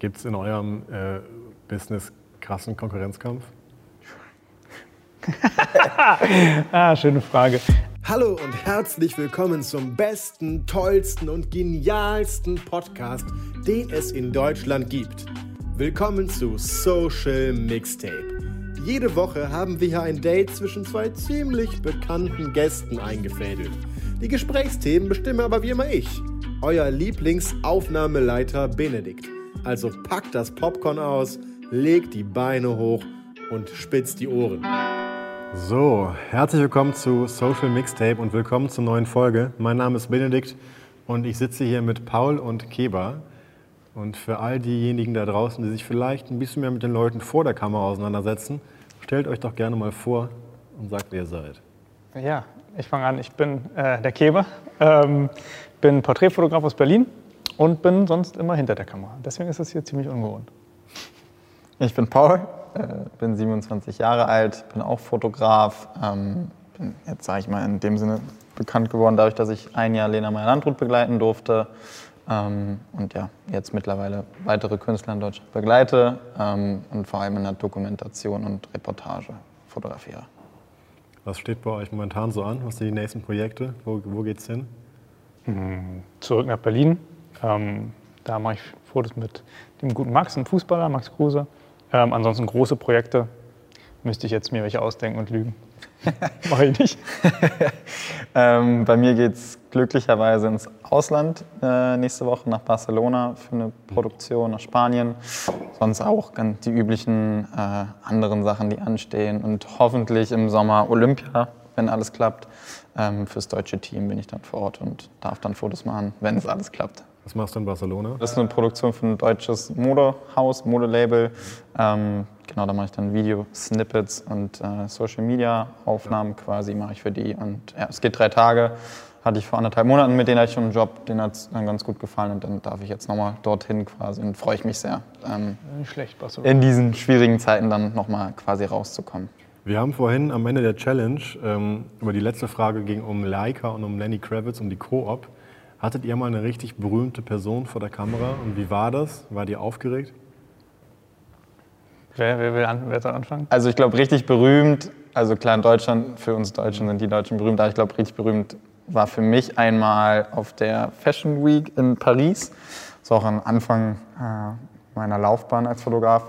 Gibt es in eurem äh, Business krassen Konkurrenzkampf? ah, schöne Frage. Hallo und herzlich willkommen zum besten, tollsten und genialsten Podcast, den es in Deutschland gibt. Willkommen zu Social Mixtape. Jede Woche haben wir hier ein Date zwischen zwei ziemlich bekannten Gästen eingefädelt. Die Gesprächsthemen bestimmen aber wie immer ich, euer Lieblingsaufnahmeleiter Benedikt. Also packt das Popcorn aus, legt die Beine hoch und spitzt die Ohren. So, herzlich willkommen zu Social Mixtape und willkommen zur neuen Folge. Mein Name ist Benedikt und ich sitze hier mit Paul und Keba. Und für all diejenigen da draußen, die sich vielleicht ein bisschen mehr mit den Leuten vor der Kamera auseinandersetzen, stellt euch doch gerne mal vor und sagt, wer ihr seid. Ja, ich fange an. Ich bin äh, der Keber, ähm, bin Porträtfotograf aus Berlin und bin sonst immer hinter der Kamera. Deswegen ist es hier ziemlich ungewohnt. Ich bin Paul, äh, bin 27 Jahre alt, bin auch Fotograf. Ähm, bin jetzt, sage ich mal, in dem Sinne bekannt geworden, dadurch, dass ich ein Jahr Lena Meyer-Landrut begleiten durfte. Ähm, und ja, jetzt mittlerweile weitere Künstler in Deutschland begleite ähm, und vor allem in der Dokumentation und Reportage fotografiere. Was steht bei euch momentan so an? Was sind die nächsten Projekte? Wo, wo geht's hin? Hm, zurück nach Berlin. Ähm, da mache ich Fotos mit dem guten Max, einem Fußballer, Max Kruse. Ähm, ansonsten große Projekte. Müsste ich jetzt mir welche ausdenken und lügen. Mache ich nicht. ähm, bei mir geht es glücklicherweise ins Ausland äh, nächste Woche nach Barcelona für eine Produktion nach Spanien. Sonst auch ganz die üblichen äh, anderen Sachen, die anstehen. Und hoffentlich im Sommer Olympia, wenn alles klappt. Ähm, fürs deutsche Team bin ich dann vor Ort und darf dann Fotos machen, wenn es alles klappt. Was machst du in Barcelona? Das ist eine Produktion für ein deutsches Modehaus, Modelabel. Ähm, genau, da mache ich dann Video-Snippets und äh, Social-Media-Aufnahmen quasi mache ich für die. Und ja, es geht drei Tage. Hatte ich vor anderthalb Monaten mit denen hatte ich schon einen Job, den hat es dann ganz gut gefallen und dann darf ich jetzt nochmal dorthin quasi und freue ich mich sehr. Ähm, Nicht schlecht, Barcelona. In diesen schwierigen Zeiten dann nochmal quasi rauszukommen. Wir haben vorhin am Ende der Challenge ähm, über die letzte Frage ging um Leica und um Lenny Kravitz, um die Koop. Hattet ihr mal eine richtig berühmte Person vor der Kamera und wie war das? War die aufgeregt? Wer, wer, will an, wer soll anfangen? Also ich glaube, richtig berühmt, also klar in Deutschland, für uns Deutschen sind die Deutschen berühmt, aber ich glaube, richtig berühmt war für mich einmal auf der Fashion Week in Paris. Das war auch am Anfang äh, meiner Laufbahn als Fotograf.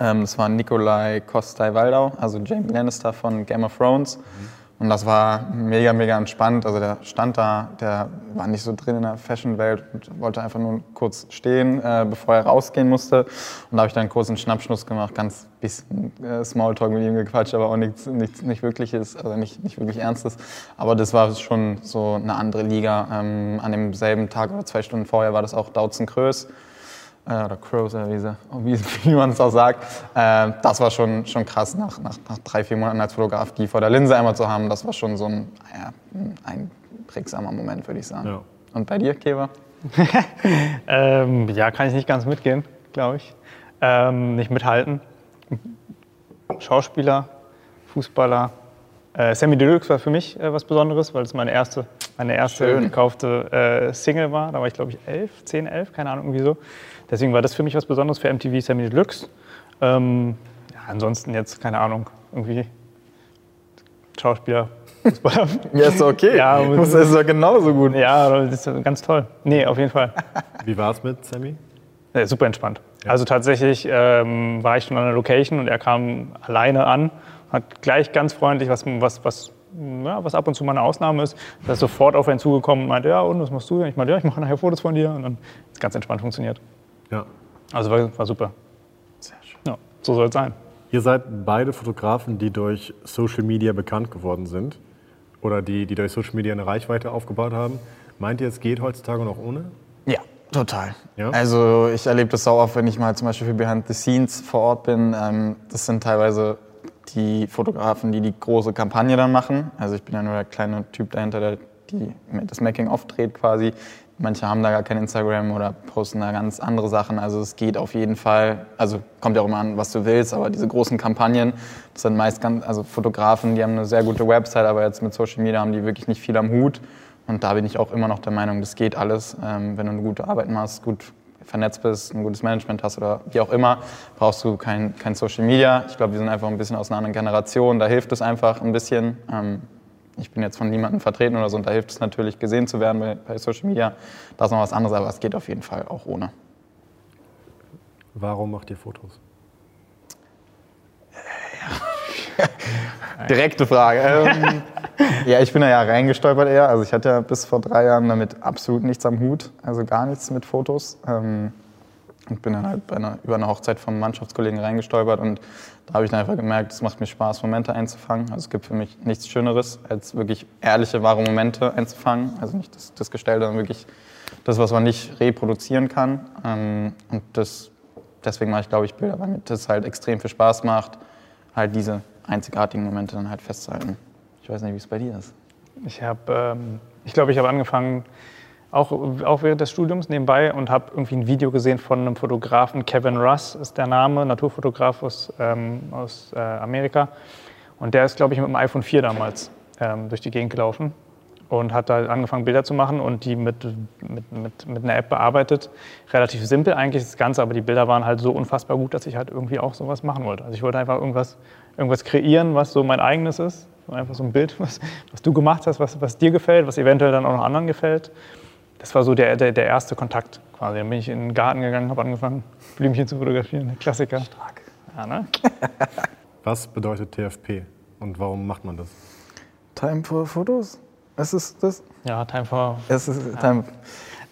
Ähm, das war Nikolai Kostai-Waldau, also Jamie Lannister von Game of Thrones. Mhm. Und das war mega, mega entspannt. Also der stand da, der war nicht so drin in der Fashion-Welt und wollte einfach nur kurz stehen, äh, bevor er rausgehen musste. Und da habe ich dann einen kurzen Schnappschnuss gemacht, ganz bisschen äh, Smalltalk mit ihm gequatscht, aber auch nichts, nichts nicht wirkliches, also nicht, nicht wirklich Ernstes. Aber das war schon so eine andere Liga. Ähm, an demselben Tag oder zwei Stunden vorher war das auch Dautzen Krös äh, oder Crows, wie, sie, wie, wie man es auch sagt. Äh, das war schon, schon krass, nach, nach, nach drei, vier Monaten als Fotograf die vor der Linse einmal zu haben. Das war schon so ein, ja, ein prägsamer Moment, würde ich sagen. Ja. Und bei dir, Keber? ähm, ja, kann ich nicht ganz mitgehen, glaube ich. Ähm, nicht mithalten. Schauspieler, Fußballer. Äh, Sammy Deluxe war für mich äh, was Besonderes, weil es meine erste, meine erste Schön. gekaufte äh, Single war. Da war ich, glaube ich, elf, zehn, elf, keine Ahnung, irgendwie so. Deswegen war das für mich was Besonderes für MTV Sammy Deluxe. Ähm, ja, ansonsten jetzt, keine Ahnung, irgendwie Schauspieler, Fußballer. ja, ist okay. Ja, das ist ja genauso gut. Ja, das ist ganz toll. Nee, auf jeden Fall. Wie war es mit Sammy? Ja, super entspannt. Ja. Also tatsächlich ähm, war ich schon an der Location und er kam alleine an, hat gleich ganz freundlich, was, was, was, ja, was ab und zu mal eine Ausnahme ist, er ist sofort auf einen zugekommen und meinte, ja, und was machst du? Ich meinte, ja, ich mache nachher Fotos von dir. Und dann ist es ganz entspannt funktioniert. Ja. Also war, war super. Sehr schön. Ja, so soll es sein. Ihr seid beide Fotografen, die durch Social Media bekannt geworden sind oder die, die durch Social Media eine Reichweite aufgebaut haben. Meint ihr, es geht heutzutage noch ohne? Ja, total. Ja? Also ich erlebe das auch oft, wenn ich mal zum Beispiel für Behind the Scenes vor Ort bin. Ähm, das sind teilweise die Fotografen, die die große Kampagne dann machen. Also ich bin ja nur der kleine Typ dahinter, der die, das Making-of dreht quasi. Manche haben da gar kein Instagram oder posten da ganz andere Sachen. Also es geht auf jeden Fall, also kommt ja auch immer an, was du willst, aber diese großen Kampagnen, das sind meist ganz, also Fotografen, die haben eine sehr gute Website, aber jetzt mit Social Media haben die wirklich nicht viel am Hut. Und da bin ich auch immer noch der Meinung, das geht alles, ähm, wenn du eine gute Arbeit machst, gut vernetzt bist, ein gutes Management hast oder wie auch immer, brauchst du kein, kein Social Media. Ich glaube, wir sind einfach ein bisschen aus einer anderen Generation. Da hilft es einfach ein bisschen. Ich bin jetzt von niemandem vertreten oder so und da hilft es natürlich, gesehen zu werden bei, bei Social Media. Da ist noch was anderes, aber es geht auf jeden Fall auch ohne. Warum macht ihr Fotos? Direkte Frage. Ähm, ja, ich bin da ja reingestolpert eher. Also ich hatte ja bis vor drei Jahren damit absolut nichts am Hut, also gar nichts mit Fotos. Ähm, und bin dann halt einer, über eine Hochzeit vom Mannschaftskollegen reingestolpert und da habe ich dann einfach gemerkt, es macht mir Spaß, Momente einzufangen. Also es gibt für mich nichts Schöneres, als wirklich ehrliche, wahre Momente einzufangen. Also nicht das, das Gestellte, sondern wirklich das, was man nicht reproduzieren kann. Ähm, und das, deswegen mache ich, glaube ich, Bilder, weil mir das halt extrem viel Spaß macht, halt diese einzigartigen Momente dann halt festzuhalten. Ich weiß nicht, wie es bei dir ist. Ich habe, ähm, ich glaube, ich habe angefangen, auch, auch während des Studiums nebenbei und habe irgendwie ein Video gesehen von einem Fotografen, Kevin Russ ist der Name, Naturfotograf aus, ähm, aus äh, Amerika. Und der ist, glaube ich, mit dem iPhone 4 damals ähm, durch die Gegend gelaufen und hat da angefangen, Bilder zu machen und die mit, mit, mit, mit einer App bearbeitet. Relativ simpel eigentlich das Ganze, aber die Bilder waren halt so unfassbar gut, dass ich halt irgendwie auch sowas machen wollte. Also ich wollte einfach irgendwas, irgendwas kreieren, was so mein eigenes ist. Einfach so ein Bild, was, was du gemacht hast, was, was dir gefällt, was eventuell dann auch noch anderen gefällt. Das war so der, der, der erste Kontakt quasi. Dann bin ich in den Garten gegangen, habe angefangen, Blümchen zu fotografieren. Klassiker. Stark. Ja, ne? Was bedeutet TFP und warum macht man das? Time for Fotos? Ist es das? Ja, Time for. Es ist ja. Time.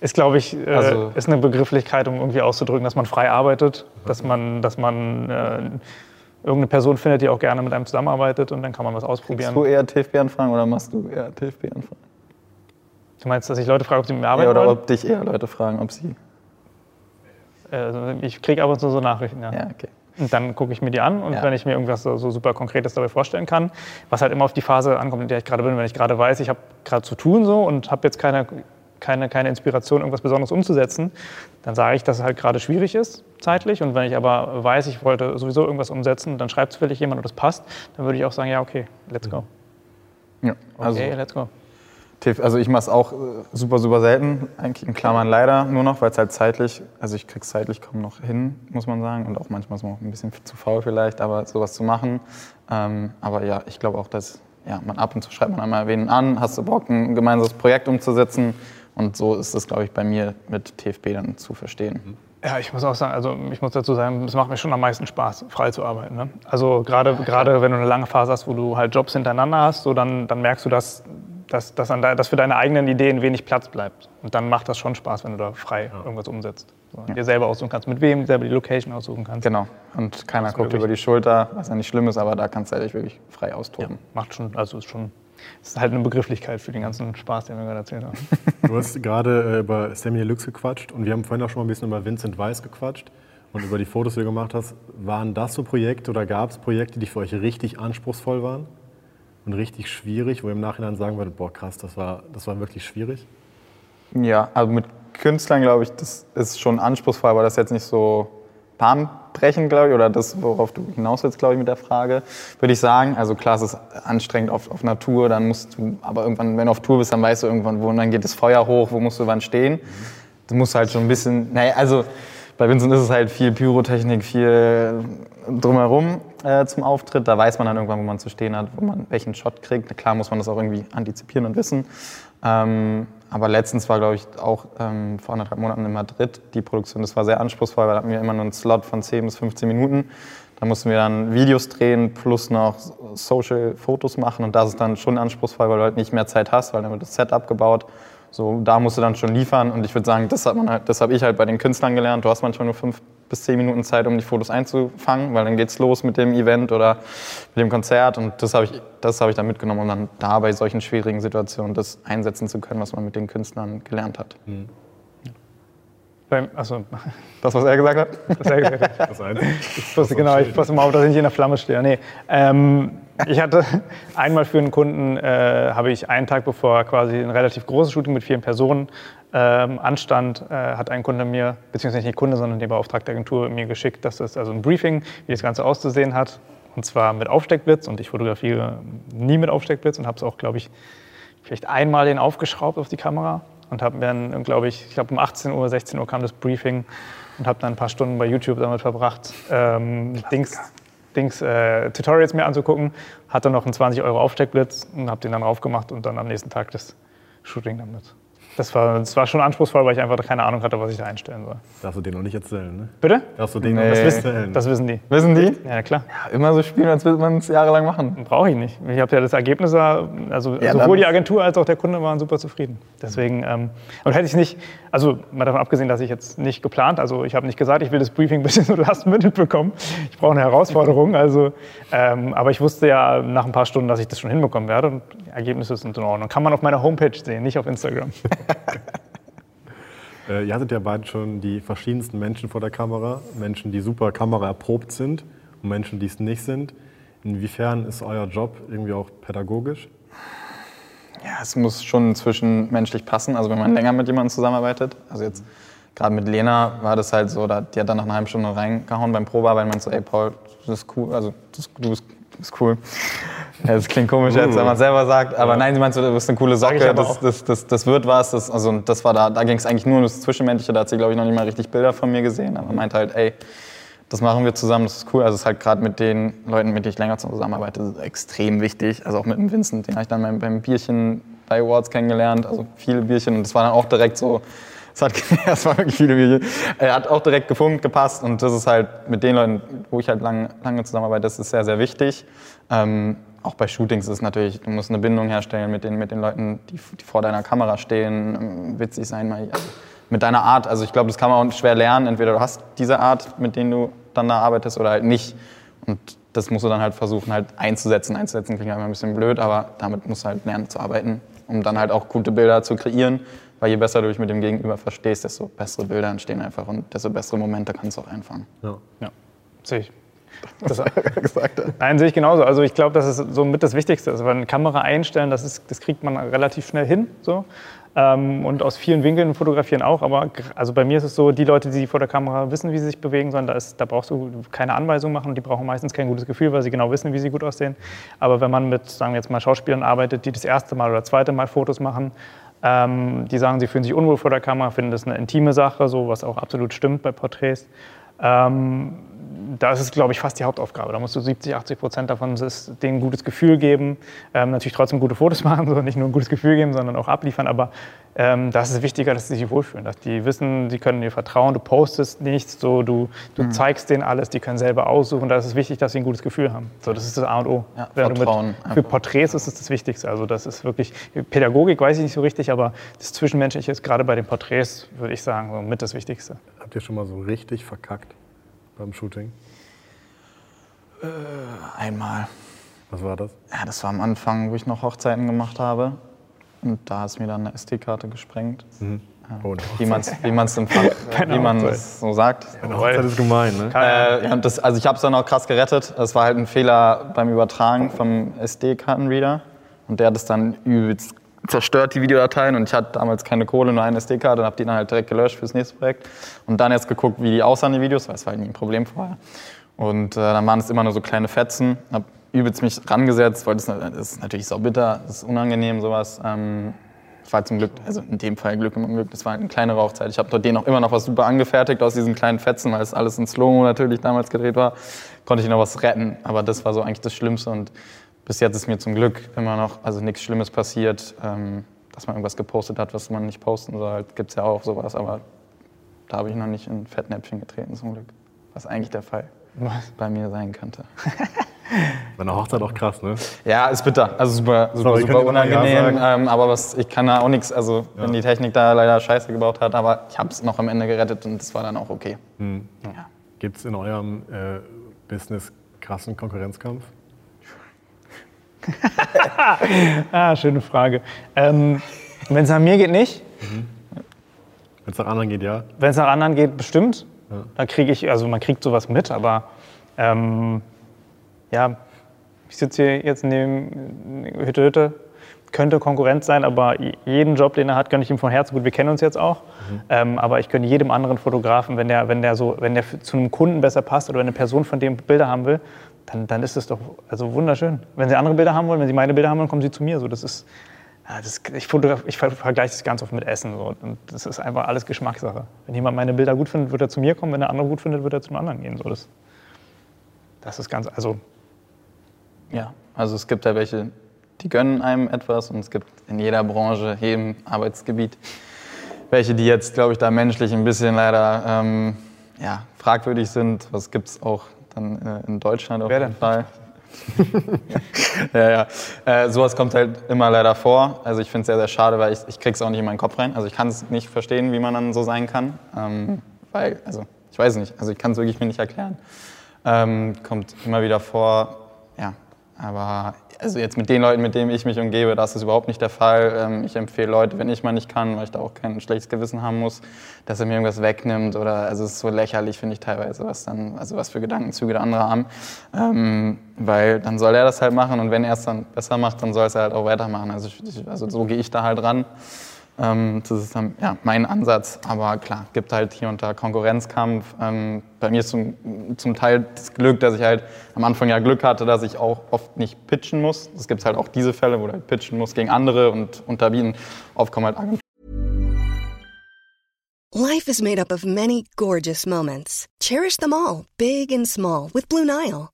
Ist, glaube ich, äh, also, ist eine Begrifflichkeit, um irgendwie auszudrücken, dass man frei arbeitet, dass man, dass man äh, irgendeine Person findet, die auch gerne mit einem zusammenarbeitet und dann kann man was ausprobieren. Machst du eher TFP-Anfragen oder machst du eher TFP-Anfragen? Du meinst, dass ich Leute frage, ob sie mit mir arbeiten ja, oder wollen? ob dich eher Leute fragen, ob sie... Also ich kriege ab und zu so Nachrichten, ja. Ja, okay. Und dann gucke ich mir die an und ja. wenn ich mir irgendwas so, so, super Konkretes dabei vorstellen kann, was halt immer auf die Phase ankommt, in der ich gerade bin, wenn ich gerade weiß, ich habe gerade zu tun so und habe jetzt keine, keine, keine Inspiration, irgendwas Besonderes umzusetzen, dann sage ich, dass es halt gerade schwierig ist, zeitlich. Und wenn ich aber weiß, ich wollte sowieso irgendwas umsetzen, dann schreibt es vielleicht jemand und das passt, dann würde ich auch sagen, ja, okay, let's go. Ja, also okay, let's go. Also ich mache es auch äh, super, super selten, eigentlich in Klammern leider nur noch, weil es halt zeitlich, also ich krieg's zeitlich kaum noch hin, muss man sagen. Und auch manchmal ist man auch ein bisschen zu faul vielleicht, aber sowas zu machen. Ähm, aber ja, ich glaube auch, dass ja, man ab und zu schreibt man einmal wen an, hast du Bock, ein gemeinsames Projekt umzusetzen. Und so ist es, glaube ich, bei mir mit TFB dann zu verstehen. Ja, ich muss auch sagen, also ich muss dazu sagen, es macht mir schon am meisten Spaß, frei zu arbeiten. Ne? Also gerade, gerade wenn du eine lange Phase hast, wo du halt Jobs hintereinander hast, so dann, dann merkst du, dass dass, dass, da, dass für deine eigenen Ideen wenig Platz bleibt. Und dann macht das schon Spaß, wenn du da frei ja. irgendwas umsetzt. So, ja. Dir selber aussuchen kannst, mit wem selber die Location aussuchen kannst. Genau. Und keiner guckt über die Schulter, was ja nicht schlimm ist, aber da kannst du dich wirklich frei austoben. Ja, macht schon, also ist schon, ist halt eine Begrifflichkeit für den ganzen Spaß, den wir gerade erzählt haben. Du hast gerade äh, über Samuel Lux gequatscht und wir haben vorhin auch schon mal ein bisschen über Vincent Weiss gequatscht und über die Fotos, die du gemacht hast. Waren das so Projekte oder gab es Projekte, die für euch richtig anspruchsvoll waren? Und richtig schwierig, wo ihr im Nachhinein sagen würdet, boah krass, das war, das war wirklich schwierig? Ja, also mit Künstlern glaube ich, das ist schon anspruchsvoll, aber das ist jetzt nicht so bahnbrechend, glaube ich, oder das, worauf du hinaus willst, glaube ich, mit der Frage, würde ich sagen. Also klar, es ist anstrengend auf, auf Natur, dann musst du, aber irgendwann, wenn du auf Tour bist, dann weißt du irgendwann, wo, und dann geht das Feuer hoch, wo musst du wann stehen. Du musst halt schon ein bisschen, naja, also bei Vincent ist es halt viel Pyrotechnik, viel drumherum äh, zum Auftritt. Da weiß man dann irgendwann, wo man zu stehen hat, wo man welchen Shot kriegt. Klar muss man das auch irgendwie antizipieren und wissen. Ähm, aber letztens war, glaube ich, auch ähm, vor anderthalb Monaten in Madrid die Produktion. Das war sehr anspruchsvoll, weil da hatten wir immer nur einen Slot von 10 bis 15 Minuten. Da mussten wir dann Videos drehen plus noch Social-Fotos machen. Und das ist dann schon anspruchsvoll, weil du halt nicht mehr Zeit hast, weil dann wird das Set abgebaut. So, da musst du dann schon liefern und ich würde sagen, das, hat man halt, das habe ich halt bei den Künstlern gelernt. Du hast manchmal nur fünf bis zehn Minuten Zeit, um die Fotos einzufangen, weil dann geht's los mit dem Event oder mit dem Konzert und das habe ich, habe ich dann mitgenommen, um dann da bei solchen schwierigen Situationen das einsetzen zu können, was man mit den Künstlern gelernt hat. Mhm. Also, das, was er gesagt hat? Was er gesagt hat. Das ich wusste, genau, ich wusste mal auf, dass ich nicht in der Flamme stehe. Nee. Ähm, ich hatte einmal für einen Kunden, äh, habe ich einen Tag bevor quasi ein relativ großes Shooting mit vielen Personen ähm, anstand, äh, hat ein Kunde mir, beziehungsweise nicht Kunde, sondern die beauftragte Agentur mir geschickt, dass das also ein Briefing, wie das Ganze auszusehen hat. Und zwar mit Aufsteckblitz. Und ich fotografiere nie mit Aufsteckblitz und habe es auch, glaube ich, vielleicht einmal den aufgeschraubt auf die Kamera. Und habe dann, glaube ich, ich glaube um 18 Uhr, 16 Uhr kam das Briefing und habe dann ein paar Stunden bei YouTube damit verbracht, ähm, Dings, Dings äh, Tutorials mir anzugucken. Hatte noch einen 20 Euro Aufsteckblitz und habe den dann raufgemacht und dann am nächsten Tag das Shooting damit. Das war, das war schon anspruchsvoll, weil ich einfach keine Ahnung hatte, was ich da einstellen soll. Darfst du denen noch nicht erzählen, ne? Bitte? Darfst du denen Nee. noch nicht Das erzählen? Das wissen die. Wissen die? Ja, klar. Immer so spielen, als würde man es jahrelang machen. Brauche ich nicht. Ich habe ja das Ergebnis, also Ja, sowohl die Agentur als auch der Kunde waren super zufrieden. Deswegen, ähm, und hätte ich nicht, also mal davon abgesehen, dass ich jetzt nicht geplant, also ich habe nicht gesagt, ich will das Briefing ein bisschen so last minute bekommen. Ich brauche eine Herausforderung, also, ähm, aber ich wusste ja nach ein paar Stunden, dass ich das schon hinbekommen werde und Ergebnisse sind in Ordnung. Kann man auf meiner Homepage sehen, nicht auf Instagram. Äh, ihr hattet ja beide schon die verschiedensten Menschen vor der Kamera. Menschen, die super Kamera erprobt sind und Menschen, die es nicht sind. Inwiefern ist euer Job irgendwie auch pädagogisch? Ja, es muss schon zwischenmenschlich passen. Also wenn man länger mit jemandem zusammenarbeitet. Also jetzt gerade mit Lena war das halt so, die hat dann nach einer halben Stunde reingehauen beim Probearbeiten, meinte so, ey Paul, du bist cool, also das, du, bist, du bist cool. Ja, das klingt komisch jetzt, wenn man es selber sagt, aber nein, sie meinte du bist eine coole Socke, das, das, das, das wird was. Das, also das war da, da ging es eigentlich nur um das Zwischenmenschliche, da hat sie glaube ich noch nicht mal richtig Bilder von mir gesehen, aber meinte halt, ey, das machen wir zusammen, das ist cool. Also es ist halt gerade mit den Leuten, mit denen ich länger zusammenarbeite, extrem wichtig. Also auch mit dem Vincent, den habe ich dann beim, beim Bierchen bei Awards kennengelernt. Also viele Bierchen und das war dann auch direkt so, es hat, es waren wirklich viele Bierchen. Er hat auch direkt gefunkt, gepasst und das ist halt mit den Leuten, wo ich halt lang, lange zusammenarbeite, das ist sehr, sehr wichtig. Ähm, auch bei Shootings ist natürlich, du musst eine Bindung herstellen mit den, mit den Leuten, die, die vor deiner Kamera stehen, ähm, witzig sein, mal, also mit deiner Art. Also ich glaube, das kann man auch schwer lernen. Entweder du hast diese Art, mit denen du dann da arbeitest, oder halt nicht. Und das musst du dann halt versuchen, halt einzusetzen. Einzusetzen klingt immer ein bisschen blöd, aber damit musst du halt lernen zu arbeiten, um dann halt auch gute Bilder zu kreieren. Weil je besser du dich mit dem Gegenüber verstehst, desto bessere Bilder entstehen einfach und desto bessere Momente kannst du auch einfangen. Ja. Ja, sehe ich. Das, gesagt hat. Nein, sehe ich genauso. Also ich glaube, das ist so mit das Wichtigste. Also eine Kamera einstellen, das, ist, das kriegt man relativ schnell hin. So. Ähm, und aus vielen Winkeln fotografieren auch. Aber also bei mir ist es so, die Leute, die vor der Kamera wissen, wie sie sich bewegen sollen, da, ist, da brauchst du keine Anweisung machen. Die brauchen meistens kein gutes Gefühl, weil sie genau wissen, wie sie gut aussehen. Aber wenn man mit, sagen wir jetzt mal, Schauspielern arbeitet, die das erste Mal oder zweite Mal Fotos machen, ähm, die sagen, sie fühlen sich unwohl vor der Kamera, finden das eine intime Sache, so was auch absolut stimmt bei Porträts. Ähm, da ist es, glaube ich, fast die Hauptaufgabe. Da musst du 70, 80 Prozent davon denen ein gutes Gefühl geben. Ähm, natürlich trotzdem gute Fotos machen, so nicht nur ein gutes Gefühl geben, sondern auch abliefern. Aber ähm, da ist es wichtiger, dass sie sich wohlfühlen, dass die wissen, sie können dir vertrauen. Du postest nichts, so, du, du zeigst denen alles, die können selber aussuchen. Da ist es wichtig, dass sie ein gutes Gefühl haben. So, das ist das A und O. Ja, Wenn du Vertrauen mit, für. Porträts ist es das Wichtigste. Also das ist wirklich Pädagogik, weiß ich nicht so richtig, aber das Zwischenmenschliche ist gerade bei den Porträts, würde ich sagen, so mit das Wichtigste. Habt ihr schon mal so richtig verkackt beim Shooting? Einmal. Was war das? Ja, das war am Anfang, wo ich noch Hochzeiten gemacht habe. Und da ist mir dann eine SD-Karte gesprengt. Oh, eine Wie man es wie man's im Fach, wie man so sagt. Eine Hochzeit ist gemein, ne? Äh, ja, und das, also ich habe es dann auch krass gerettet. Es war halt ein Fehler beim Übertragen vom SD-Kartenreader. Und der hat es dann übelst zerstört, die Videodateien. Und ich hatte damals keine Kohle, nur eine SD-Karte und habe die dann halt direkt gelöscht fürs nächste Projekt. Und dann jetzt geguckt, wie die aussahen, die Videos, weil es war halt nie ein Problem vorher. Und äh, dann waren es immer nur so kleine Fetzen. Hab übelst mich rangesetzt, weil das, das ist natürlich bitter, das ist unangenehm, sowas. Ähm, ich war zum Glück, also in dem Fall Glück im Unglück, das war eine kleine Rauchzeit. Ich habe dort denen auch immer noch was super angefertigt aus diesen kleinen Fetzen, weil es alles in Slow-Mo natürlich damals gedreht war. Konnte ich noch was retten, aber das war so eigentlich das Schlimmste. Und bis jetzt ist mir zum Glück immer noch, also nichts Schlimmes passiert, ähm, dass man irgendwas gepostet hat, was man nicht posten soll. Gibt es ja auch sowas, aber da habe ich noch nicht in Fettnäpfchen getreten zum Glück. Was eigentlich der Fall bei mir sein könnte. Bei einer Hochzeit auch krass, ne? Ja, ist bitter. Also super, super, Sorry, super Ja unangenehm. sagen? ähm, aber was, ich kann da auch nichts, also wenn die Technik da leider Scheiße gebaut hat, aber ich habe es noch am Ende gerettet und das war dann auch okay. Ja. Gibt es in eurem äh, Business krassen Konkurrenzkampf? Ah, schöne Frage. Ähm, Wenn es nach mir geht, nicht. Wenn es nach anderen geht, ja. Wenn es nach anderen geht, bestimmt. Da kriege ich, also man kriegt sowas mit, aber ähm, ja, ich sitze hier jetzt neben Hütte Hütte, könnte Konkurrent sein, aber jeden Job, den er hat, gönne ich ihm von Herzen. Gut, wir kennen uns jetzt auch, ähm, aber ich gönne jedem anderen Fotografen, wenn der, wenn der so, wenn der zu einem Kunden besser passt oder wenn eine Person von dem Bilder haben will, dann, dann ist es doch also wunderschön. Wenn Sie andere Bilder haben wollen, wenn Sie meine Bilder haben wollen, kommen Sie zu mir. So, das ist Ja, das, ich, ich ver- vergleiche das ganz oft mit Essen. So. Und das ist einfach alles Geschmackssache. Wenn jemand meine Bilder gut findet, wird er zu mir kommen. Wenn der andere gut findet, wird er zum anderen gehen. So, das, das ist ganz, also Ja, also es gibt ja welche, die gönnen einem etwas und es gibt in jeder Branche, jedem Arbeitsgebiet welche, die jetzt, glaube ich, da menschlich ein bisschen leider ähm, ja, fragwürdig sind. Was gibt es auch dann äh, in Deutschland auf Wer jeden denn? Fall? ja, ja. Äh, sowas kommt halt immer leider vor. Also ich finde es sehr, sehr schade, weil ich, ich krieg's auch nicht in meinen Kopf rein. Also ich kann es nicht verstehen, wie man dann so sein kann. Ähm, weil, also ich weiß nicht, also ich kann es wirklich mir nicht erklären. Ähm, kommt immer wieder vor. Aber also jetzt mit den Leuten, mit denen ich mich umgebe, das ist überhaupt nicht der Fall. Ähm, ich empfehle Leute, wenn ich mal nicht kann, weil ich da auch kein schlechtes Gewissen haben muss, dass er mir irgendwas wegnimmt oder also es ist so lächerlich, finde ich teilweise, was dann, also was für Gedankenzüge der andere haben. Ähm, weil dann soll er das halt machen und wenn er es dann besser macht, dann soll es er halt auch weitermachen. Also, ich, also so gehe ich da halt ran. Ähm, das ist ja, mein Ansatz. Aber klar, gibt halt hier und da Konkurrenzkampf. Ähm, bei mir ist zum, zum Teil das Glück, dass ich halt am Anfang ja Glück hatte, dass ich auch oft nicht pitchen muss. Es gibt halt auch diese Fälle, wo du halt pitchen musst gegen andere und unterbieten. Oft kommen halt Agenturen. Life is made up of many gorgeous moments. Cherish them all, big and small, with Blue Nile.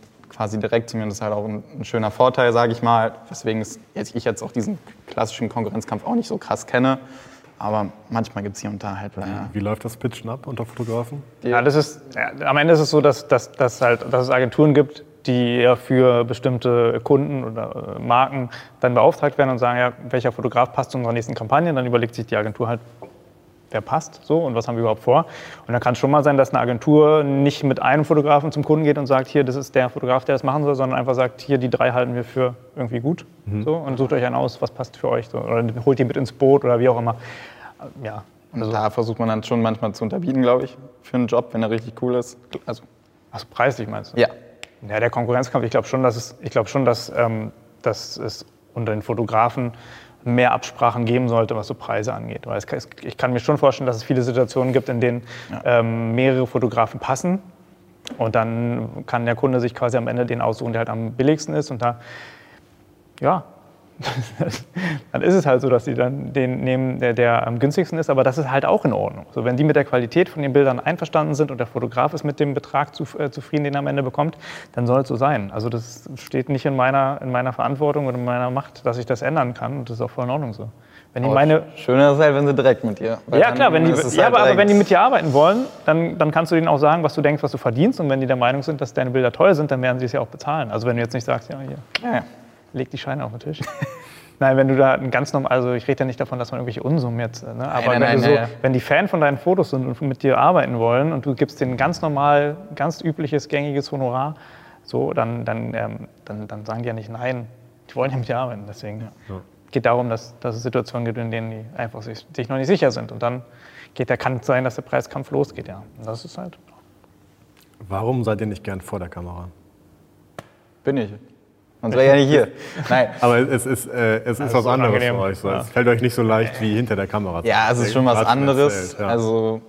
quasi direkt zu mir. Und das ist halt auch ein, ein schöner Vorteil, sage ich mal, weswegen es, jetzt, ich jetzt auch diesen klassischen Konkurrenzkampf auch nicht so krass kenne. Aber manchmal gibt es hier und da halt leider. Wie läuft das Pitchen ab unter Fotografen? Ja, das ist, ja, am Ende ist es so, dass, dass, dass, halt, dass es Agenturen gibt, die ja für bestimmte Kunden oder äh, Marken dann beauftragt werden und sagen, ja, welcher Fotograf passt zu unserer nächsten Kampagne. Dann überlegt sich die Agentur halt, wer passt so und was haben wir überhaupt vor. Und dann kann es schon mal sein, dass eine Agentur nicht mit einem Fotografen zum Kunden geht und sagt, hier, das ist der Fotograf, der das machen soll, sondern einfach sagt, hier, die drei halten wir für irgendwie gut. So, und sucht euch einen aus, was passt für euch. So. Oder holt die mit ins Boot oder wie auch immer. Ja, Und da versucht man dann schon manchmal zu unterbieten, glaube ich, für einen Job, wenn er richtig cool ist. Also, also preislich meinst du? ja. Ja, der Konkurrenzkampf, ich glaube schon, dass es, ich glaube schon, dass, ähm, dass es unter den Fotografen mehr Absprachen geben sollte, was so Preise angeht. Weil kann- ich kann mir schon vorstellen, dass es viele Situationen gibt, in denen ähm, mehrere Fotografen passen. Und dann kann der Kunde sich quasi am Ende den aussuchen, der halt am billigsten ist. Und da, ja, dann ist es halt so, dass sie dann den nehmen, der, der am günstigsten ist. Aber das ist halt auch in Ordnung. So, wenn die mit der Qualität von den Bildern einverstanden sind und der Fotograf ist mit dem Betrag zu, äh, zufrieden, den er am Ende bekommt, dann soll es so sein. Also das steht nicht in meiner, in meiner Verantwortung oder in meiner Macht, dass ich das ändern kann. Und das ist auch voll in Ordnung so. Wenn die meine, Schöner ist halt, wenn sie direkt mit dir. ja klar, wenn die, es ja, halt aber, aber wenn die mit dir arbeiten wollen, dann, dann kannst du denen auch sagen, was du denkst, was du verdienst. Und wenn die der Meinung sind, dass deine Bilder toll sind, dann werden sie es ja auch bezahlen. Also wenn du jetzt nicht sagst, ja, hier, ja. Leg die Scheine auf den Tisch. Nein, wenn du da ein ganz normal, also ich rede ja nicht davon, dass man irgendwelche Unsummen jetzt, ne? aber nein, wenn, nein, du so, nein, ja. wenn die Fan von deinen Fotos sind und mit dir arbeiten wollen und du gibst denen ganz normal, ganz übliches, gängiges Honorar, so, dann, dann, ähm, dann, dann sagen die ja nicht nein. Die wollen ja mit dir arbeiten. Deswegen geht darum, dass, dass es Situationen gibt, in denen die einfach sich, sich noch nicht sicher sind. Und dann geht der, kann es sein, dass der Preiskampf losgeht, ja. Und das ist halt. Warum seid ihr nicht gern vor der Kamera? Bin ich. Sonst wäre ich ja nicht hier. Nein. Aber es ist, äh, es ist ist was anderes unangenehm. für euch. So. Ja. Es fällt euch nicht so leicht wie hinter der Kamera. zu Ja, es ist schon was anderes. erzählt, ja. Also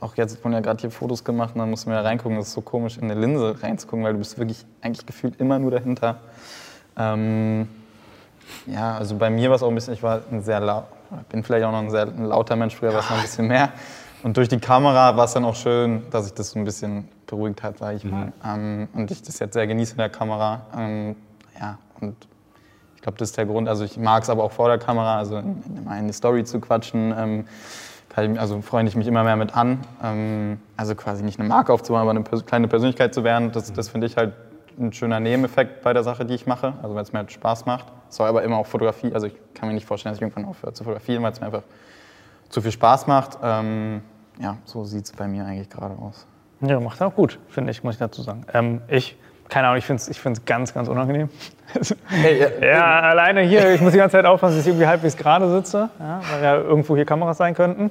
auch jetzt man ja gerade hier Fotos gemacht und dann mussten wir da reingucken. Das ist so komisch, in eine Linse reinzugucken, weil du bist wirklich eigentlich gefühlt immer nur dahinter. Ähm, ja, also bei mir war es auch ein bisschen, ich war ein sehr laut, bin vielleicht auch noch ein sehr ein lauter Mensch, früher war es noch ein bisschen mehr. Und durch die Kamera war es dann auch schön, dass sich das so ein bisschen beruhigt hat, sage ich mal. Ähm, und ich das jetzt sehr genieße in der Kamera. Ähm, ja, und ich glaube, das ist der Grund. Also ich mag es aber auch vor der Kamera, also in, die Story zu quatschen. Ähm, also freue ich mich immer mehr mit an. Ähm, also quasi nicht eine Marke aufzubauen, aber eine pers kleine Persönlichkeit zu werden. Das, das finde ich halt ein schöner Nebeneffekt bei der Sache, die ich mache. Also weil es mir halt Spaß macht. Es soll aber immer auch Fotografie. Also ich kann mir nicht vorstellen, dass ich irgendwann aufhöre zu fotografieren, weil es mir einfach zu viel Spaß macht. Ähm, ja, so sieht es bei mir eigentlich gerade aus. Ja, macht auch gut, finde ich, muss ich dazu sagen. Ähm, ich keine Ahnung, ich finde es ich find's ganz, ganz unangenehm. ja, alleine hier, ich muss die ganze Zeit aufpassen, dass ich irgendwie halbwegs gerade sitze, ja, weil ja irgendwo hier Kameras sein könnten.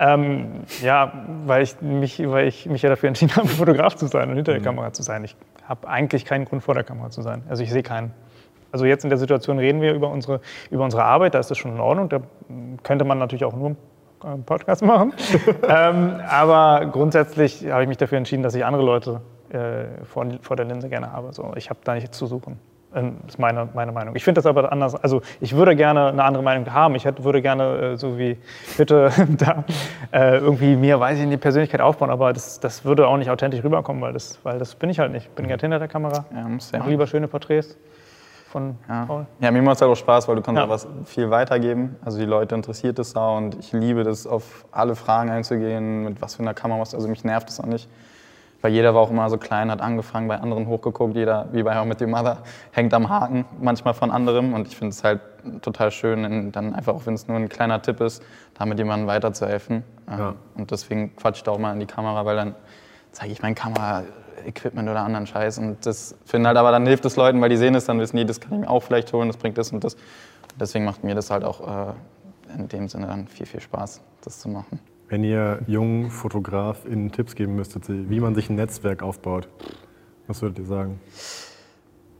Ähm, ja, weil ich, mich, weil ich mich ja dafür entschieden habe, Fotograf zu sein und hinter der Kamera zu sein. Ich habe eigentlich keinen Grund, vor der Kamera zu sein. Also ich sehe keinen. Also jetzt in der Situation reden wir über unsere, über unsere Arbeit, da ist das schon in Ordnung. Da könnte man natürlich auch nur einen Podcast machen. ähm, aber grundsätzlich habe ich mich dafür entschieden, dass ich andere Leute äh, vor, vor der Linse gerne habe. So, ich habe da nichts zu suchen. Ähm, Das ist meine, meine Meinung. Ich finde das aber anders. Also ich würde gerne eine andere Meinung haben. Ich hätte, würde gerne, äh, so wie bitte da äh, irgendwie mir, weiß ich die Persönlichkeit aufbauen, aber das, das würde auch nicht authentisch rüberkommen, weil das, weil das bin ich halt nicht. Ich bin gerne hinter der Kamera. Ja, muss ja. Mache lieber schöne Porträts von Ja. Paul. ja, mir macht es halt auch Spaß, weil du kannst Ja. auch was viel weitergeben. Also die Leute interessiert es da und ich liebe das, auf alle Fragen einzugehen, mit was für einer Kamera machst du. Also mich nervt es auch nicht. Weil jeder war auch immer so klein, hat angefangen, bei anderen hochgeguckt. Jeder, wie bei How Met Your Mother, hängt am Haken, manchmal von anderem. Und ich finde es halt total schön, dann einfach, auch wenn es nur ein kleiner Tipp ist, damit jemandem weiterzuhelfen. Ähm, Ja. Und deswegen quatsch ich da auch mal in die Kamera, weil dann zeige ich mein Kamera-Equipment oder anderen Scheiß. Und das finde halt, aber dann hilft es Leuten, weil die sehen es, dann wissen die, das kann ich mir auch vielleicht holen, das bringt das und das. Deswegen macht mir das halt auch äh, in dem Sinne dann viel, viel Spaß, das zu machen. Wenn ihr jungen FotografInnen Tipps geben müsstet, wie man sich ein Netzwerk aufbaut, was würdet ihr sagen?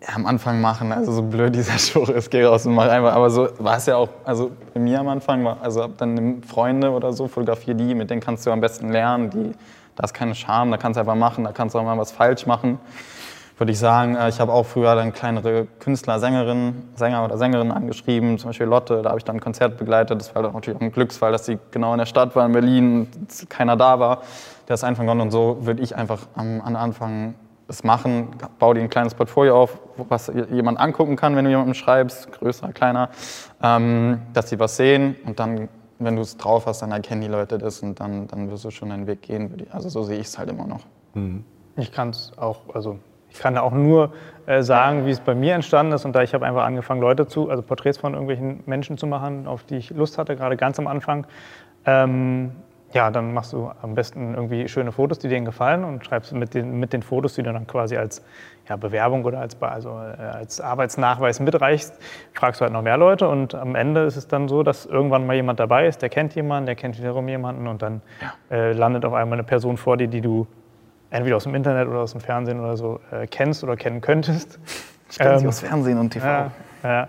Ja, am Anfang machen, also so blöd dieser Spruch ist, geh raus und mach einfach. Aber so war es ja auch, also bei mir am Anfang, war, also hab dann Freunde oder so, fotografiere die, mit denen kannst du am besten lernen. Die, da ist keine Scham, da kannst du einfach machen, da kannst du auch mal was falsch machen. Würde ich sagen, äh, ich habe auch früher dann kleinere Künstler, Sängerinnen, Sänger oder Sängerinnen angeschrieben, zum Beispiel Lotte, da habe ich dann ein Konzert begleitet. Das war dann natürlich auch ein Glücksfall, dass sie genau in der Stadt war, in Berlin, und keiner da war, der es einfangen konnte. Und so würde ich einfach am, am Anfang das machen, bau dir ein kleines Portfolio auf, was jemand angucken kann, wenn du jemandem schreibst, größer, kleiner, ähm, dass sie was sehen und dann, wenn du es drauf hast, dann erkennen die Leute das und dann, dann wirst du schon deinen Weg gehen. Also so sehe ich es halt immer noch. Ich kann es auch, also ich kann da auch nur äh, sagen, wie es bei mir entstanden ist. Und da ich habe einfach angefangen, Leute zu, also Porträts von irgendwelchen Menschen zu machen, auf die ich Lust hatte, gerade ganz am Anfang. Ähm, ja, dann machst du am besten irgendwie schöne Fotos, die dir gefallen und schreibst mit den, mit den Fotos, die du dann quasi als ja, Bewerbung oder als, also, äh, als Arbeitsnachweis mitreichst, fragst du halt noch mehr Leute und am Ende ist es dann so, dass irgendwann mal jemand dabei ist, der kennt jemanden, der kennt wiederum jemanden und dann äh, landet auf einmal eine Person vor dir, die du entweder aus dem Internet oder aus dem Fernsehen oder so äh, kennst oder kennen könntest. Stellen Sie Ähm, aus Fernsehen und TV. Ja, ja.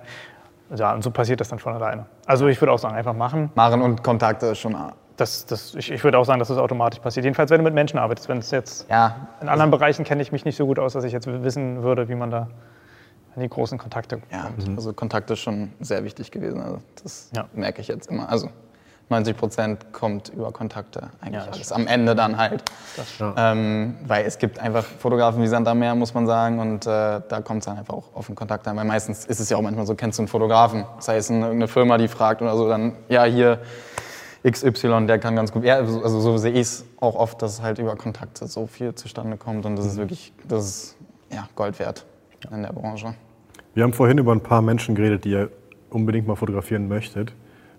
ja, und so passiert das dann von alleine. Also ich würde auch sagen, einfach machen. Machen und Kontakte ist schon. Das, das, ich, ich würde auch sagen, dass das automatisch passiert. Jedenfalls, wenn du mit Menschen arbeitest. Wenn es jetzt Ja, in anderen Bereichen kenne ich mich nicht so gut aus, dass ich jetzt wissen würde, wie man da an die großen Kontakte ja also Kontakt ist schon sehr wichtig gewesen. Also das Ja. merke ich jetzt immer. Also 90 Prozent kommt über Kontakte eigentlich Ja, das alles. Am Ende dann halt. Ähm, weil es gibt einfach Fotografen wie Sand am Meer, muss man sagen. Und äh, da kommt es dann einfach auch auf den Kontakt an. Weil meistens ist es ja auch manchmal so, kennst du einen Fotografen, sei es eine, irgendeine Firma, die fragt oder so, dann, ja, hier XY, der kann ganz gut. Ja, also also so sehe ich es auch oft, dass halt über Kontakte so viel zustande kommt. Und das ist wirklich, das ist ja, Gold wert in der Branche. Wir haben vorhin über ein paar Menschen geredet, die ihr unbedingt mal fotografieren möchtet.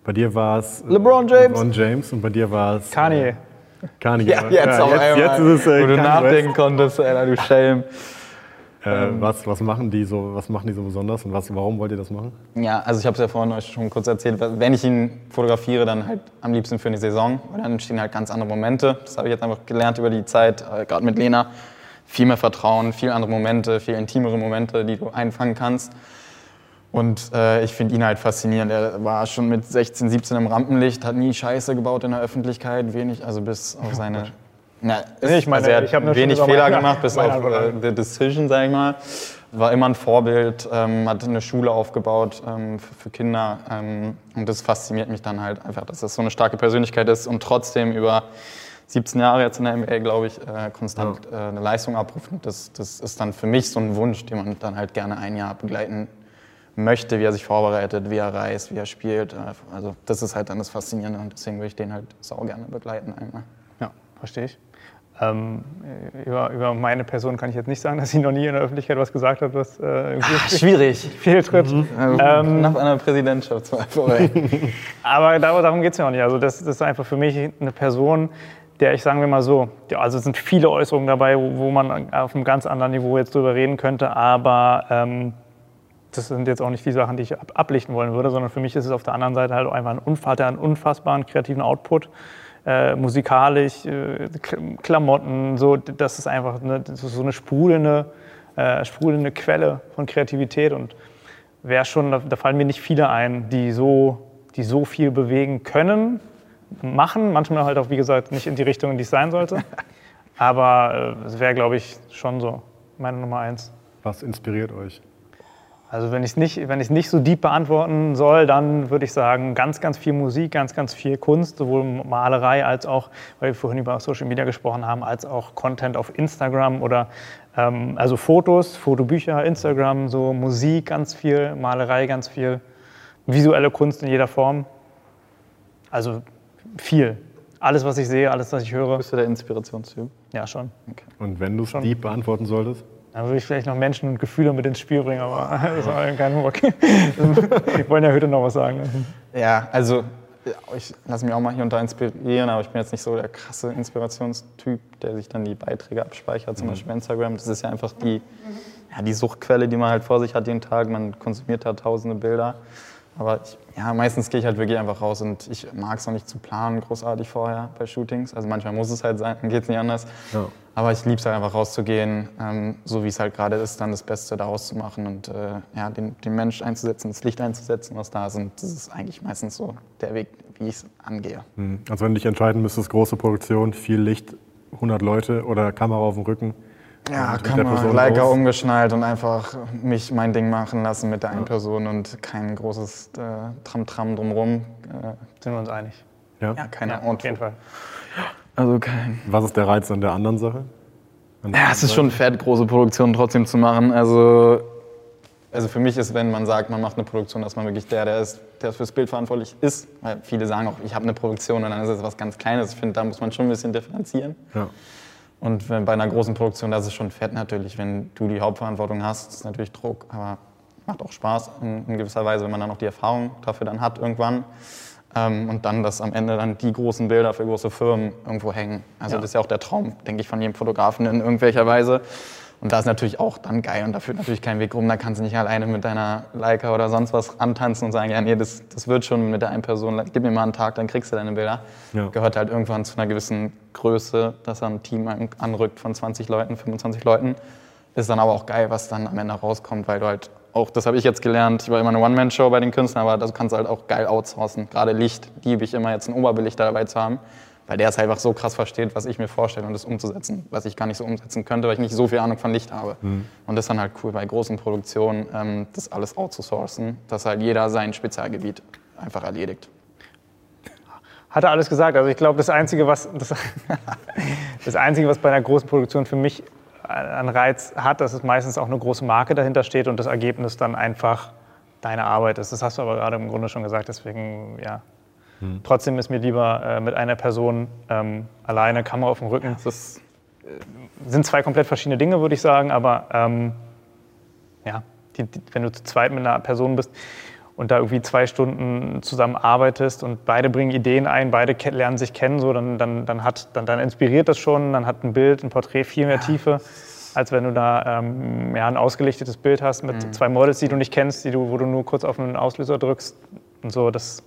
Bei dir war es äh, LeBron James. LeBron James und bei dir war es Kanye. Äh, Kanye. Ja, jetzt auf jetzt, jetzt ist es äh, wo du Kanye nachdenken West. konntest, Alter, du Schelm. Äh, was, was, machen die so, was machen die so besonders und was, warum wollt ihr das machen? Ja, also ich habe es ja vorhin euch schon kurz erzählt. Wenn ich ihn fotografiere, dann halt am liebsten für eine Saison, weil dann entstehen halt ganz andere Momente. Das habe ich jetzt einfach gelernt über die Zeit, äh, gerade mit Lena. Viel mehr Vertrauen, viel andere Momente, viel intimere Momente, die du einfangen kannst. Und äh, ich finde ihn halt faszinierend. Er war schon mit 16, 17 im Rampenlicht, hat nie Scheiße gebaut in der Öffentlichkeit, wenig, also bis auf seine. Na, ist, Nee, ich meine, also ich hab nur schon wenig Fehler meine- gemacht, bis auf äh. The Decision, sag ich mal. War immer ein Vorbild, ähm, hat eine Schule aufgebaut ähm, für, für Kinder. Ähm, und das fasziniert mich dann halt einfach, dass das so eine starke Persönlichkeit ist und trotzdem über 17 Jahre jetzt in der NBA, glaube ich, äh, konstant äh, eine Leistung abruft. Und das, das ist dann für mich so ein Wunsch, den man dann halt gerne ein Jahr begleiten möchte, wie er sich vorbereitet, wie er reist, wie er spielt. Also das ist halt dann das Faszinierende und deswegen würde ich den halt sau gerne begleiten einmal. Ja, verstehe ich. Ähm, über, über meine Person kann ich jetzt nicht sagen, dass sie noch nie in der Öffentlichkeit was gesagt hat, was äh, irgendwie Schwierig. fehltritt. Ähm, Nach einer Präsidentschaftswahl vorbei. Aber dar- darum geht es ja auch nicht. Also das, das ist einfach für mich eine Person, der ich, sagen wir mal so, also es sind viele Äußerungen dabei, wo, wo man auf einem ganz anderen Niveau jetzt drüber reden könnte, aber ähm, das sind jetzt auch nicht die Sachen, die ich ab ablichten wollen würde, sondern für mich ist es auf der anderen Seite halt auch einfach ein, unfass, einen unfassbaren kreativen Output. Äh, musikalisch, äh, Klamotten, so, das ist einfach eine, das ist so eine sprudelnde, äh, sprudelnde Quelle von Kreativität und wäre schon, da, da, fallen mir nicht viele ein, die so, die so viel bewegen können, machen, manchmal halt auch, wie gesagt, nicht in die Richtung, in die es sein sollte, aber äh, es wäre, glaube ich, schon so meine Nummer eins. Was inspiriert euch? Also wenn ich es nicht, nicht so deep beantworten soll, dann würde ich sagen, ganz, ganz viel Musik, ganz, ganz viel Kunst, sowohl Malerei als auch, weil wir vorhin über Social Media gesprochen haben, als auch Content auf Instagram oder ähm, also Fotos, Fotobücher, Instagram, so Musik ganz viel, Malerei ganz viel, visuelle Kunst in jeder Form. Also viel. Alles, was ich sehe, alles, was ich höre. Bist du der Inspirationstyp? Ja, schon. Okay. Und wenn du es deep beantworten solltest? Da würde ich vielleicht noch Menschen und Gefühle mit ins Spiel bringen, aber das war kein Bock. Wir wollen ja heute noch was sagen. Ja, also ich lasse mich auch mal hier und da inspirieren, aber ich bin jetzt nicht so der krasse Inspirationstyp, der sich dann die Beiträge abspeichert, zum mhm. Beispiel Instagram. Das ist ja einfach die, ja, die Suchtquelle, die man halt vor sich hat jeden Tag. Man konsumiert da tausende Bilder. Aber ich, ja, meistens gehe ich halt wirklich einfach raus und ich mag es auch nicht zu planen, großartig vorher bei Shootings. Also manchmal muss es halt sein, dann geht es nicht anders. Ja. Aber ich liebe es halt einfach rauszugehen, ähm, so wie es halt gerade ist, dann das Beste daraus zu machen und äh, ja, den, den Mensch einzusetzen, das Licht einzusetzen, was da ist. Und das ist eigentlich meistens so der Weg, wie ich es angehe. Hm. Also wenn du dich entscheiden müsstest, große Produktion, viel Licht, 100 Leute oder Kamera auf dem Rücken, ja, Kamera, Leica umgeschnallt und einfach mich mein Ding machen lassen mit der einen Person und kein großes äh, Tram-Tram drumherum. Äh, Sind wir uns einig? Ja, ja keine ja, Auf jeden Fall. Also kein. Was ist der Reiz an der anderen Sache? An ja, es ist schon fett, große Produktionen trotzdem zu machen. Also, also für mich ist, wenn man sagt, man macht eine Produktion, dass man wirklich der, der ist, der fürs Bild verantwortlich ist. Weil viele sagen auch, ich habe eine Produktion und dann ist es was ganz Kleines. Ich finde, da muss man schon ein bisschen differenzieren. Ja. Und wenn, bei einer großen Produktion, das ist schon fett natürlich, wenn du die Hauptverantwortung hast, ist natürlich Druck, aber macht auch Spaß in, in gewisser Weise, wenn man dann auch die Erfahrung dafür dann hat irgendwann. Ähm, und dann, dass am Ende dann die großen Bilder für große Firmen irgendwo hängen. Also ja. das ist ja auch der Traum, denke ich, von jedem Fotografen in irgendwelcher Weise. Und da ist natürlich auch dann geil und da führt natürlich kein Weg rum. Da kannst du nicht alleine mit deiner Leica oder sonst was antanzen und sagen, ja, nee, das, das wird schon mit der einen Person. Gib mir mal einen Tag, dann kriegst du deine Bilder. Ja. Gehört halt irgendwann zu einer gewissen Größe, dass er ein Team anrückt von 20 Leuten, 25 Leuten. Ist dann aber auch geil, was dann am Ende rauskommt, weil du halt auch, das habe ich jetzt gelernt, ich war immer eine One-Man-Show bei den Künstlern, aber das kannst du halt auch geil outsourcen. Gerade Licht liebe ich immer jetzt einen Oberbelichter dabei zu haben weil der es einfach so krass versteht, was ich mir vorstelle und das umzusetzen, was ich gar nicht so umsetzen könnte, weil ich nicht so viel Ahnung von Licht habe. Mhm. Und das ist dann halt cool bei großen Produktionen, ähm, das alles outzusourcen, dass halt jeder sein Spezialgebiet einfach erledigt. Hat er alles gesagt. Also ich glaube, das Einzige, was, das, das Einzige, was bei einer großen Produktion für mich einen Reiz hat, dass es meistens auch eine große Marke dahinter steht und das Ergebnis dann einfach deine Arbeit ist. Das hast du aber gerade im Grunde schon gesagt, deswegen ja, hm. Trotzdem ist mir lieber äh, mit einer Person ähm, alleine, Kamera auf dem Rücken. Das äh, sind zwei komplett verschiedene Dinge, würde ich sagen, aber ähm, ja, die, die, wenn du zu zweit mit einer Person bist und da irgendwie zwei Stunden zusammen arbeitest und beide bringen Ideen ein, beide lernen sich kennen, so, dann, dann, dann, hat, dann, dann inspiriert das schon, dann hat ein Bild, ein Porträt viel mehr Tiefe als wenn du da ähm, ja, ein ausgelichtetes Bild hast mit mhm. zwei Models, die du nicht kennst, die du, wo du nur kurz auf einen Auslöser drückst und so. Das,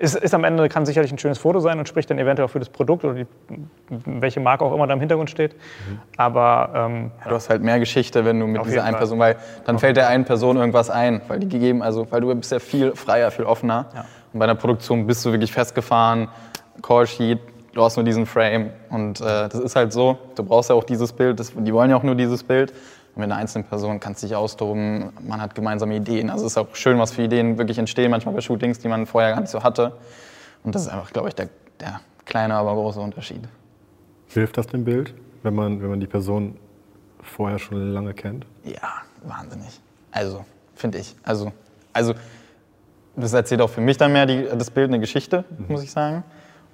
ist, ist, am Ende, kann sicherlich ein schönes Foto sein und spricht dann eventuell auch für das Produkt oder die, welche Marke auch immer da im Hintergrund steht. Mhm. Aber ähm, du hast halt mehr Geschichte, wenn du mit dieser einen Person, weil dann fällt der einen Person irgendwas ein, weil die gegeben, also weil du bist ja viel freier, viel offener. Ja. Und bei einer Produktion bist du wirklich festgefahren, Callsheet, du hast nur diesen Frame und äh, das ist halt so. Du brauchst ja auch dieses Bild, das, die wollen ja auch nur dieses Bild. Mit einer einzelnen Person kannst du dich austoben, man hat gemeinsame Ideen. Also es ist auch schön, was für Ideen wirklich entstehen, manchmal bei Shootings, die man vorher gar nicht so hatte. Und das ist einfach, glaube ich, der, der kleine, aber große Unterschied. Hilft das dem Bild, wenn man, wenn man die Person vorher schon lange kennt? Ja, wahnsinnig. Also, finde ich. Also, also, das erzählt auch für mich dann mehr die, das Bild eine Geschichte, mhm. muss ich sagen.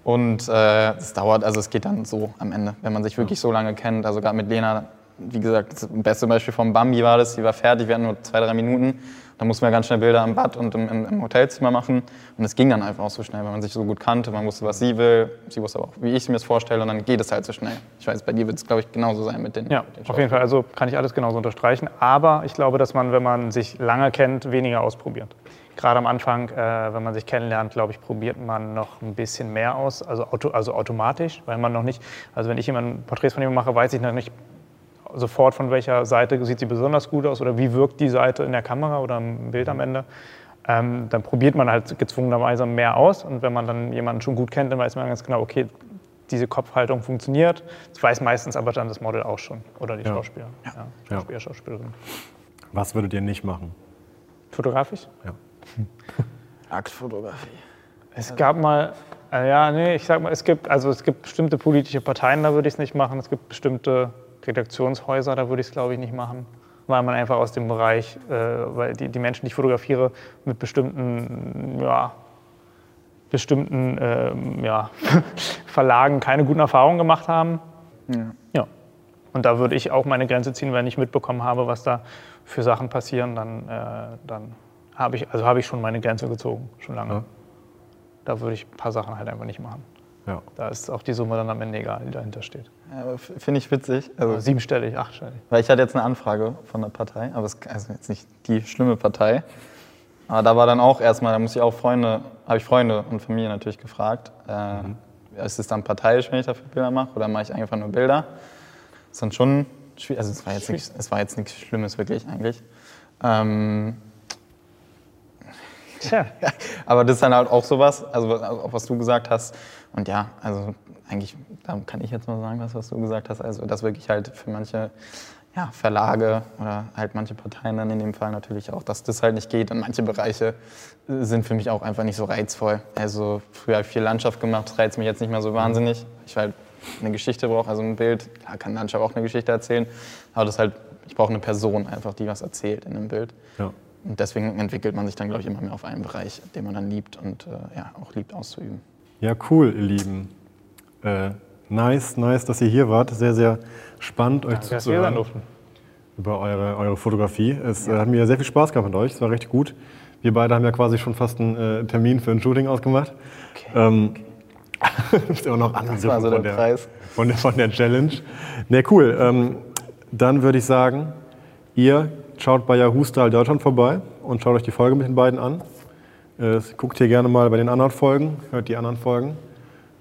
Und äh, es dauert, also es geht dann so am Ende, wenn man sich wirklich so lange kennt. Also gerade mit Lena wie gesagt, das beste Beispiel vom Bambi war das, die war fertig, wir hatten nur zwei, drei Minuten Da mussten wir ganz schnell Bilder im Bad und im, im, im Hotelzimmer machen. Und es ging dann einfach auch so schnell, weil man sich so gut kannte. Man wusste, was sie will. Sie wusste aber auch, wie ich mir das vorstelle. Und dann geht es halt so schnell. Ich weiß, bei dir wird es, glaube ich, genauso sein mit den Ja, mit den auf jeden Fall. Also kann ich alles genauso unterstreichen. Aber ich glaube, dass man, wenn man sich lange kennt, weniger ausprobiert. Gerade am Anfang, äh, wenn man sich kennenlernt, glaube ich, probiert man noch ein bisschen mehr aus, also, auto, also automatisch, weil man noch nicht, also wenn ich jemanden Porträts von jemandem mache, weiß ich noch nicht sofort, von welcher Seite sieht sie besonders gut aus oder wie wirkt die Seite in der Kamera oder im Bild am Ende. Ähm, dann probiert man halt gezwungenerweise mehr aus. Und wenn man dann jemanden schon gut kennt, dann weiß man ganz genau, okay, diese Kopfhaltung funktioniert. Das weiß meistens aber dann das Model auch schon oder die Ja. Schauspieler. Ja. Schauspieler, Schauspielerin. Was würdet ihr nicht machen? Fotografisch? Ja. Aktfotografie. Es gab mal, äh, ja, nee, ich sag mal, es gibt, also es gibt bestimmte politische Parteien, da würde ich es nicht machen. Es gibt bestimmte Redaktionshäuser, da würde ich es, glaube ich, nicht machen. Weil man einfach aus dem Bereich, äh, weil die, die Menschen, die ich fotografiere, mit bestimmten, ja, bestimmten ähm, ja, Verlagen keine guten Erfahrungen gemacht haben. Ja. Ja. Und da würde ich auch meine Grenze ziehen, wenn ich mitbekommen habe, was da für Sachen passieren, dann, äh, dann habe ich, also habe ich schon meine Grenze gezogen, schon lange. Ja. Da würde ich ein paar Sachen halt einfach nicht machen. Ja. Da ist auch die Summe dann am Ende egal, die dahinter steht. Ja, Finde ich witzig. Also, Siebenstellig, achtstellig. Weil ich hatte jetzt eine Anfrage von der Partei, aber es also jetzt nicht die schlimme Partei. Aber da war dann auch erstmal, da muss ich auch Freunde, habe ich Freunde und Familie natürlich gefragt. Äh, Ist es dann parteiisch, wenn ich dafür Bilder mache, oder mache ich einfach nur Bilder? Das ist dann schon schwierig. Also es war jetzt nichts, es war jetzt nichts Schlimmes wirklich eigentlich. Ähm, Tja, aber das ist dann halt auch sowas, also was- auch was du gesagt hast. Und ja, also eigentlich, da kann ich jetzt mal sagen, was, was du gesagt hast. Also das wirklich halt für manche ja, Verlage oder halt manche Parteien dann in dem Fall natürlich auch, dass das halt nicht geht. Und manche Bereiche äh, sind für mich auch einfach nicht so reizvoll. Also früher habe ich viel Landschaft gemacht, das reizt mich jetzt nicht mehr so wahnsinnig. Ich halt eine Geschichte brauche, also ein Bild. Klar kann Landschaft auch eine Geschichte erzählen, aber das halt, ich brauche eine Person einfach, die was erzählt in einem Bild. Ja. Und deswegen entwickelt man sich dann, glaube ich, immer mehr auf einen Bereich, den man dann liebt und äh, ja, auch liebt auszuüben. Ja, cool, ihr Lieben. Äh, nice, nice, dass ihr hier wart. Sehr, sehr spannend, euch dass wir sein zuzuhören durften. über eure, eure Fotografie. Es äh, hat mir sehr viel Spaß gemacht mit euch. Es war richtig gut. Wir beide haben ja quasi schon fast einen äh, Termin für ein Shooting ausgemacht. Ähm, ist immer noch anders war so der von, der, Preis. von, der, von der Challenge. Ne, cool. Ähm, dann würde ich sagen, ihr schaut bei Yahoo Style Deutschland vorbei und schaut euch die Folge mit den beiden an. Äh, guckt hier gerne mal bei den anderen Folgen, hört die anderen Folgen.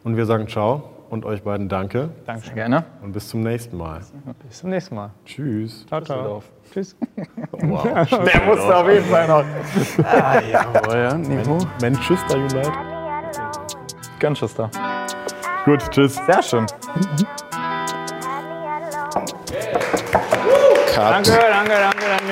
Und wir sagen ciao und euch beiden danke Dankeschön. Gerne. und bis zum nächsten Mal. Bis zum nächsten Mal. Tschüss. Ciao, ciao. Tschüss. Wow. Der musste auf jeden Fall noch. Ah, jawohl, ja, Niveau. Manchester United. Manchester. Gut, tschüss. Sehr schön. Danke, danke, danke, danke.